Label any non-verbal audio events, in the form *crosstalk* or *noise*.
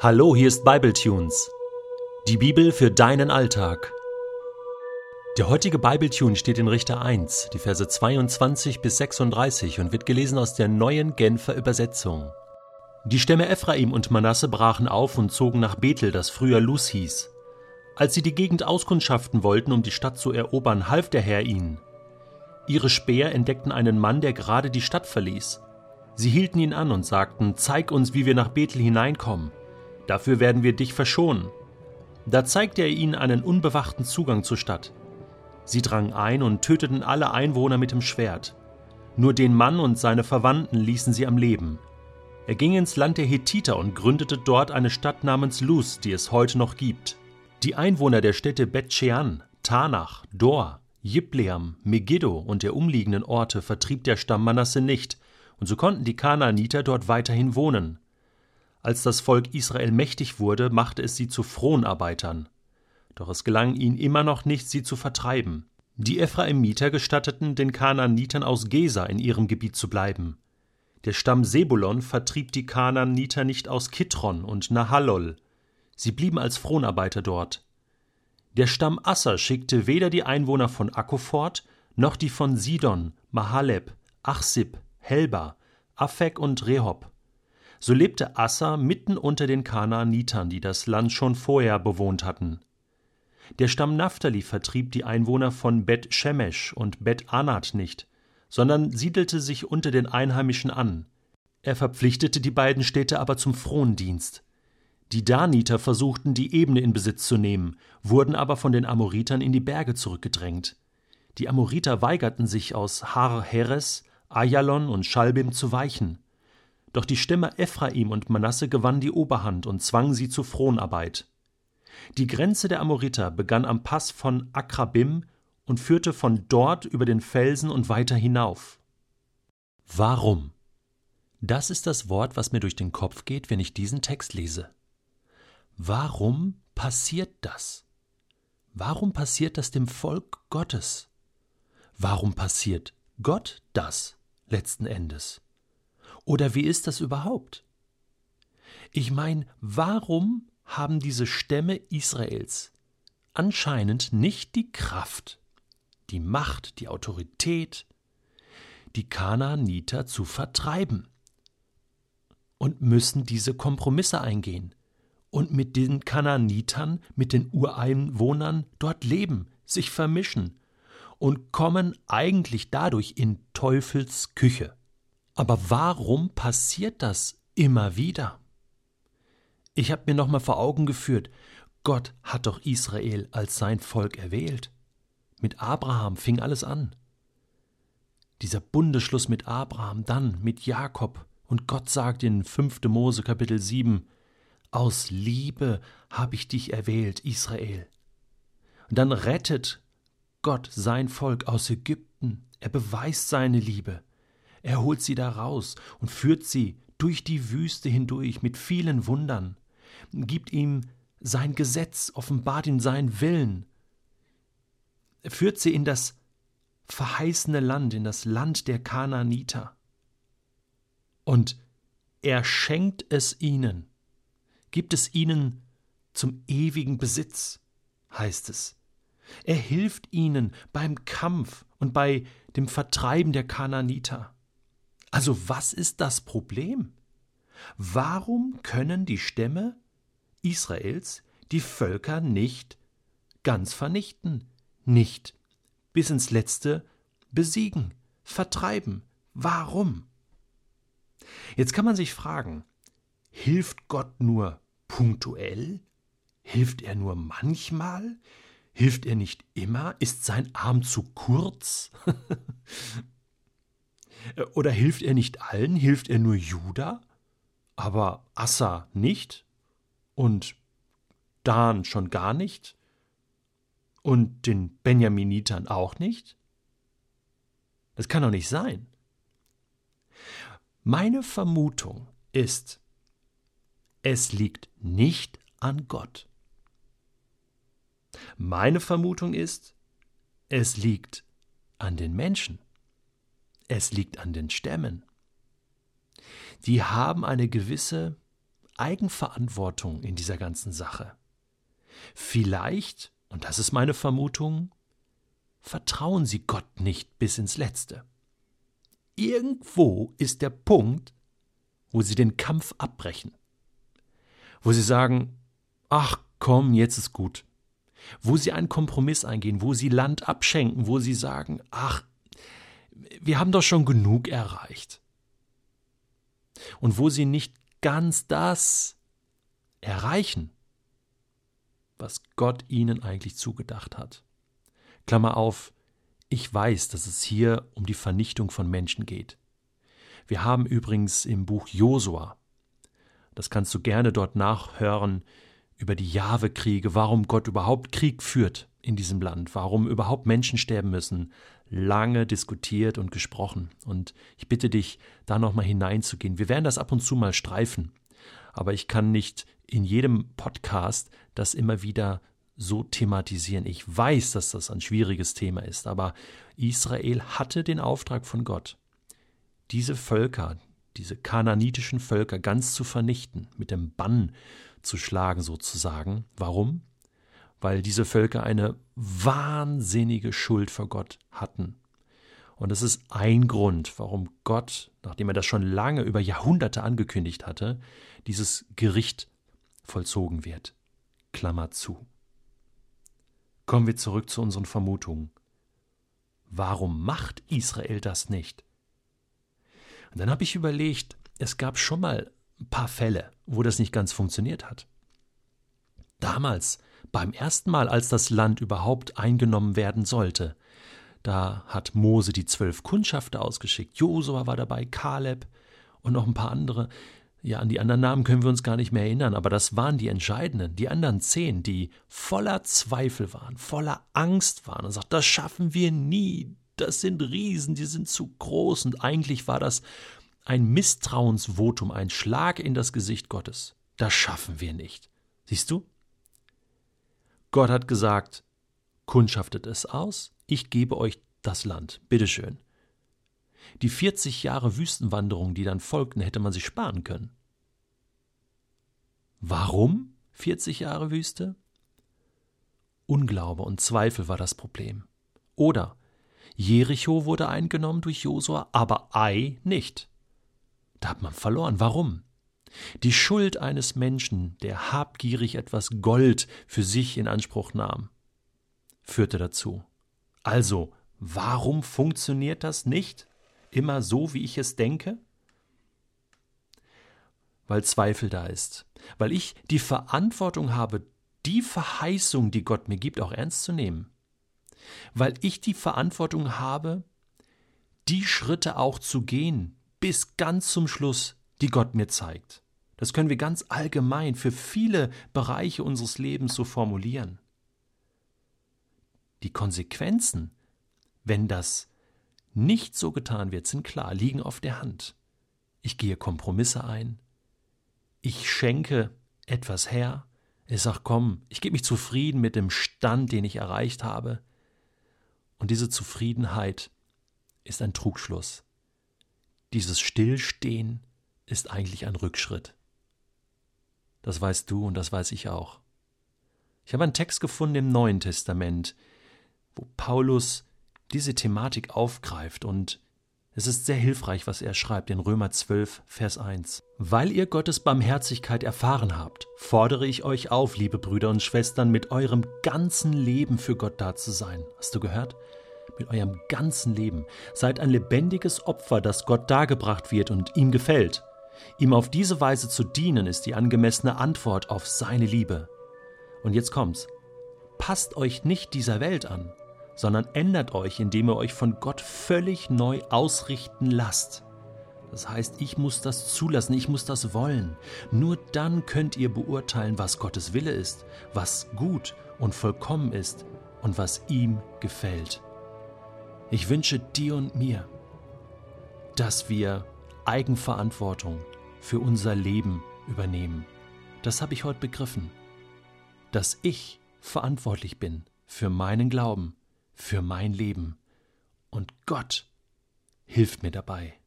Hallo, hier ist Bibletunes. Die Bibel für deinen Alltag. Der heutige Bibletune steht in Richter 1, die Verse 22 bis 36 und wird gelesen aus der neuen Genfer Übersetzung. Die Stämme Ephraim und Manasse brachen auf und zogen nach Bethel, das früher Luz hieß. Als sie die Gegend auskundschaften wollten, um die Stadt zu erobern, half der Herr ihnen. Ihre Späher entdeckten einen Mann, der gerade die Stadt verließ. Sie hielten ihn an und sagten, Zeig uns, wie wir nach Bethel hineinkommen. Dafür werden wir dich verschonen. Da zeigte er ihnen einen unbewachten Zugang zur Stadt. Sie drangen ein und töteten alle Einwohner mit dem Schwert. Nur den Mann und seine Verwandten ließen sie am Leben. Er ging ins Land der Hethiter und gründete dort eine Stadt namens Luz, die es heute noch gibt. Die Einwohner der Städte Bet-Shean, Tanach, Dor, Jibleam, Megiddo und der umliegenden Orte vertrieb der Stamm Manasse nicht, und so konnten die Kanaaniter dort weiterhin wohnen. Als das Volk Israel mächtig wurde, machte es sie zu Fronarbeitern. Doch es gelang ihnen immer noch nicht, sie zu vertreiben. Die Ephraimiter gestatteten den Kanaanitern aus Gesa in ihrem Gebiet zu bleiben. Der Stamm Sebulon vertrieb die Kanaaniter nicht aus Kitron und Nahalol. Sie blieben als Fronarbeiter dort. Der Stamm Asser schickte weder die Einwohner von Akko fort, noch die von Sidon, Mahaleb, Achsib, Helba, Afek und Rehob. So lebte Assa mitten unter den Kanaanitern, die das Land schon vorher bewohnt hatten. Der Stamm Naphtali vertrieb die Einwohner von Bet Shemesh und Bet Anat nicht, sondern siedelte sich unter den Einheimischen an. Er verpflichtete die beiden Städte aber zum Frondienst. Die Daniter versuchten, die Ebene in Besitz zu nehmen, wurden aber von den Amoritern in die Berge zurückgedrängt. Die Amoriter weigerten sich aus Har Heres, Ayalon und Schalbim zu weichen. Doch die Stämme Ephraim und Manasse gewannen die Oberhand und zwangen sie zur Fronarbeit. Die Grenze der Amoriter begann am Pass von Akrabim und führte von dort über den Felsen und weiter hinauf. Warum? Das ist das Wort, was mir durch den Kopf geht, wenn ich diesen Text lese. Warum passiert das? Warum passiert das dem Volk Gottes? Warum passiert Gott das letzten Endes? Oder wie ist das überhaupt? Ich meine, warum haben diese Stämme Israels anscheinend nicht die Kraft, die Macht, die Autorität, die Kanaaniter zu vertreiben? Und müssen diese Kompromisse eingehen und mit den Kanaanitern, mit den Ureinwohnern dort leben, sich vermischen und kommen eigentlich dadurch in Teufels Küche. Aber warum passiert das immer wieder? Ich habe mir nochmal vor Augen geführt, Gott hat doch Israel als sein Volk erwählt. Mit Abraham fing alles an. Dieser Bundesschluss mit Abraham, dann mit Jakob, und Gott sagt in 5. Mose Kapitel 7, Aus Liebe habe ich dich erwählt, Israel. Und dann rettet Gott sein Volk aus Ägypten, er beweist seine Liebe. Er holt sie da raus und führt sie durch die Wüste hindurch mit vielen Wundern, gibt ihm sein Gesetz, offenbart ihm seinen Willen, führt sie in das verheißene Land, in das Land der Kanaaniter. Und er schenkt es ihnen, gibt es ihnen zum ewigen Besitz, heißt es. Er hilft ihnen beim Kampf und bei dem Vertreiben der Kanaaniter. Also was ist das Problem? Warum können die Stämme Israels die Völker nicht ganz vernichten, nicht bis ins letzte besiegen, vertreiben? Warum? Jetzt kann man sich fragen, hilft Gott nur punktuell? Hilft er nur manchmal? Hilft er nicht immer? Ist sein Arm zu kurz? *laughs* Äh, oder hilft er nicht allen? Hilft er nur Juda? Aber Assa nicht? Und Dan schon gar nicht? Und den Benjaminitern auch nicht? Das kann doch nicht sein. Meine Vermutung ist, es liegt nicht an Gott. Meine Vermutung ist, es liegt an den Menschen. Es liegt an den Stämmen. Die haben eine gewisse Eigenverantwortung in dieser ganzen Sache. Vielleicht, und das ist meine Vermutung, vertrauen sie Gott nicht bis ins Letzte. Irgendwo ist der Punkt, wo sie den Kampf abbrechen, wo sie sagen, ach komm, jetzt ist gut, wo sie einen Kompromiss eingehen, wo sie Land abschenken, wo sie sagen, ach, wir haben doch schon genug erreicht. Und wo sie nicht ganz das erreichen, was Gott ihnen eigentlich zugedacht hat. Klammer auf, ich weiß, dass es hier um die Vernichtung von Menschen geht. Wir haben übrigens im Buch Josua, das kannst du gerne dort nachhören, über die Jahwe-Kriege, warum Gott überhaupt Krieg führt in diesem Land, warum überhaupt Menschen sterben müssen, lange diskutiert und gesprochen. Und ich bitte dich, da nochmal hineinzugehen. Wir werden das ab und zu mal streifen, aber ich kann nicht in jedem Podcast das immer wieder so thematisieren. Ich weiß, dass das ein schwieriges Thema ist, aber Israel hatte den Auftrag von Gott, diese Völker, diese kananitischen Völker ganz zu vernichten, mit dem Bann zu schlagen sozusagen. Warum? Weil diese Völker eine wahnsinnige Schuld vor Gott hatten. Und das ist ein Grund, warum Gott, nachdem er das schon lange über Jahrhunderte angekündigt hatte, dieses Gericht vollzogen wird. Klammer zu. Kommen wir zurück zu unseren Vermutungen. Warum macht Israel das nicht? Und dann habe ich überlegt, es gab schon mal ein paar Fälle, wo das nicht ganz funktioniert hat. Damals, beim ersten Mal, als das Land überhaupt eingenommen werden sollte, da hat Mose die zwölf Kundschafter ausgeschickt. Josua war dabei, Kaleb und noch ein paar andere. Ja, an die anderen Namen können wir uns gar nicht mehr erinnern, aber das waren die entscheidenden. Die anderen zehn, die voller Zweifel waren, voller Angst waren und sagten, das schaffen wir nie. Das sind Riesen, die sind zu groß. Und eigentlich war das ein Misstrauensvotum, ein Schlag in das Gesicht Gottes. Das schaffen wir nicht. Siehst du? Gott hat gesagt, kundschaftet es aus, ich gebe euch das Land. Bitteschön. Die 40 Jahre Wüstenwanderung, die dann folgten, hätte man sich sparen können. Warum 40 Jahre Wüste? Unglaube und Zweifel war das Problem. Oder Jericho wurde eingenommen durch Josua, aber Ai nicht. Da hat man verloren. Warum? Die Schuld eines Menschen, der habgierig etwas Gold für sich in Anspruch nahm, führte dazu. Also, warum funktioniert das nicht immer so, wie ich es denke? Weil Zweifel da ist, weil ich die Verantwortung habe, die Verheißung, die Gott mir gibt, auch ernst zu nehmen, weil ich die Verantwortung habe, die Schritte auch zu gehen, bis ganz zum Schluss, die Gott mir zeigt. Das können wir ganz allgemein für viele Bereiche unseres Lebens so formulieren. Die Konsequenzen, wenn das nicht so getan wird, sind klar, liegen auf der Hand. Ich gehe Kompromisse ein, ich schenke etwas her, ich sage, komm, ich gebe mich zufrieden mit dem Stand, den ich erreicht habe. Und diese Zufriedenheit ist ein Trugschluss. Dieses Stillstehen ist eigentlich ein Rückschritt. Das weißt du und das weiß ich auch. Ich habe einen Text gefunden im Neuen Testament, wo Paulus diese Thematik aufgreift und es ist sehr hilfreich, was er schreibt in Römer 12, Vers 1. Weil ihr Gottes Barmherzigkeit erfahren habt, fordere ich euch auf, liebe Brüder und Schwestern, mit eurem ganzen Leben für Gott da zu sein. Hast du gehört? mit eurem ganzen Leben. Seid ein lebendiges Opfer, das Gott dargebracht wird und ihm gefällt. Ihm auf diese Weise zu dienen, ist die angemessene Antwort auf seine Liebe. Und jetzt kommt's. Passt euch nicht dieser Welt an, sondern ändert euch, indem ihr euch von Gott völlig neu ausrichten lasst. Das heißt, ich muss das zulassen, ich muss das wollen. Nur dann könnt ihr beurteilen, was Gottes Wille ist, was gut und vollkommen ist und was ihm gefällt. Ich wünsche dir und mir, dass wir Eigenverantwortung für unser Leben übernehmen. Das habe ich heute begriffen. Dass ich verantwortlich bin für meinen Glauben, für mein Leben. Und Gott hilft mir dabei.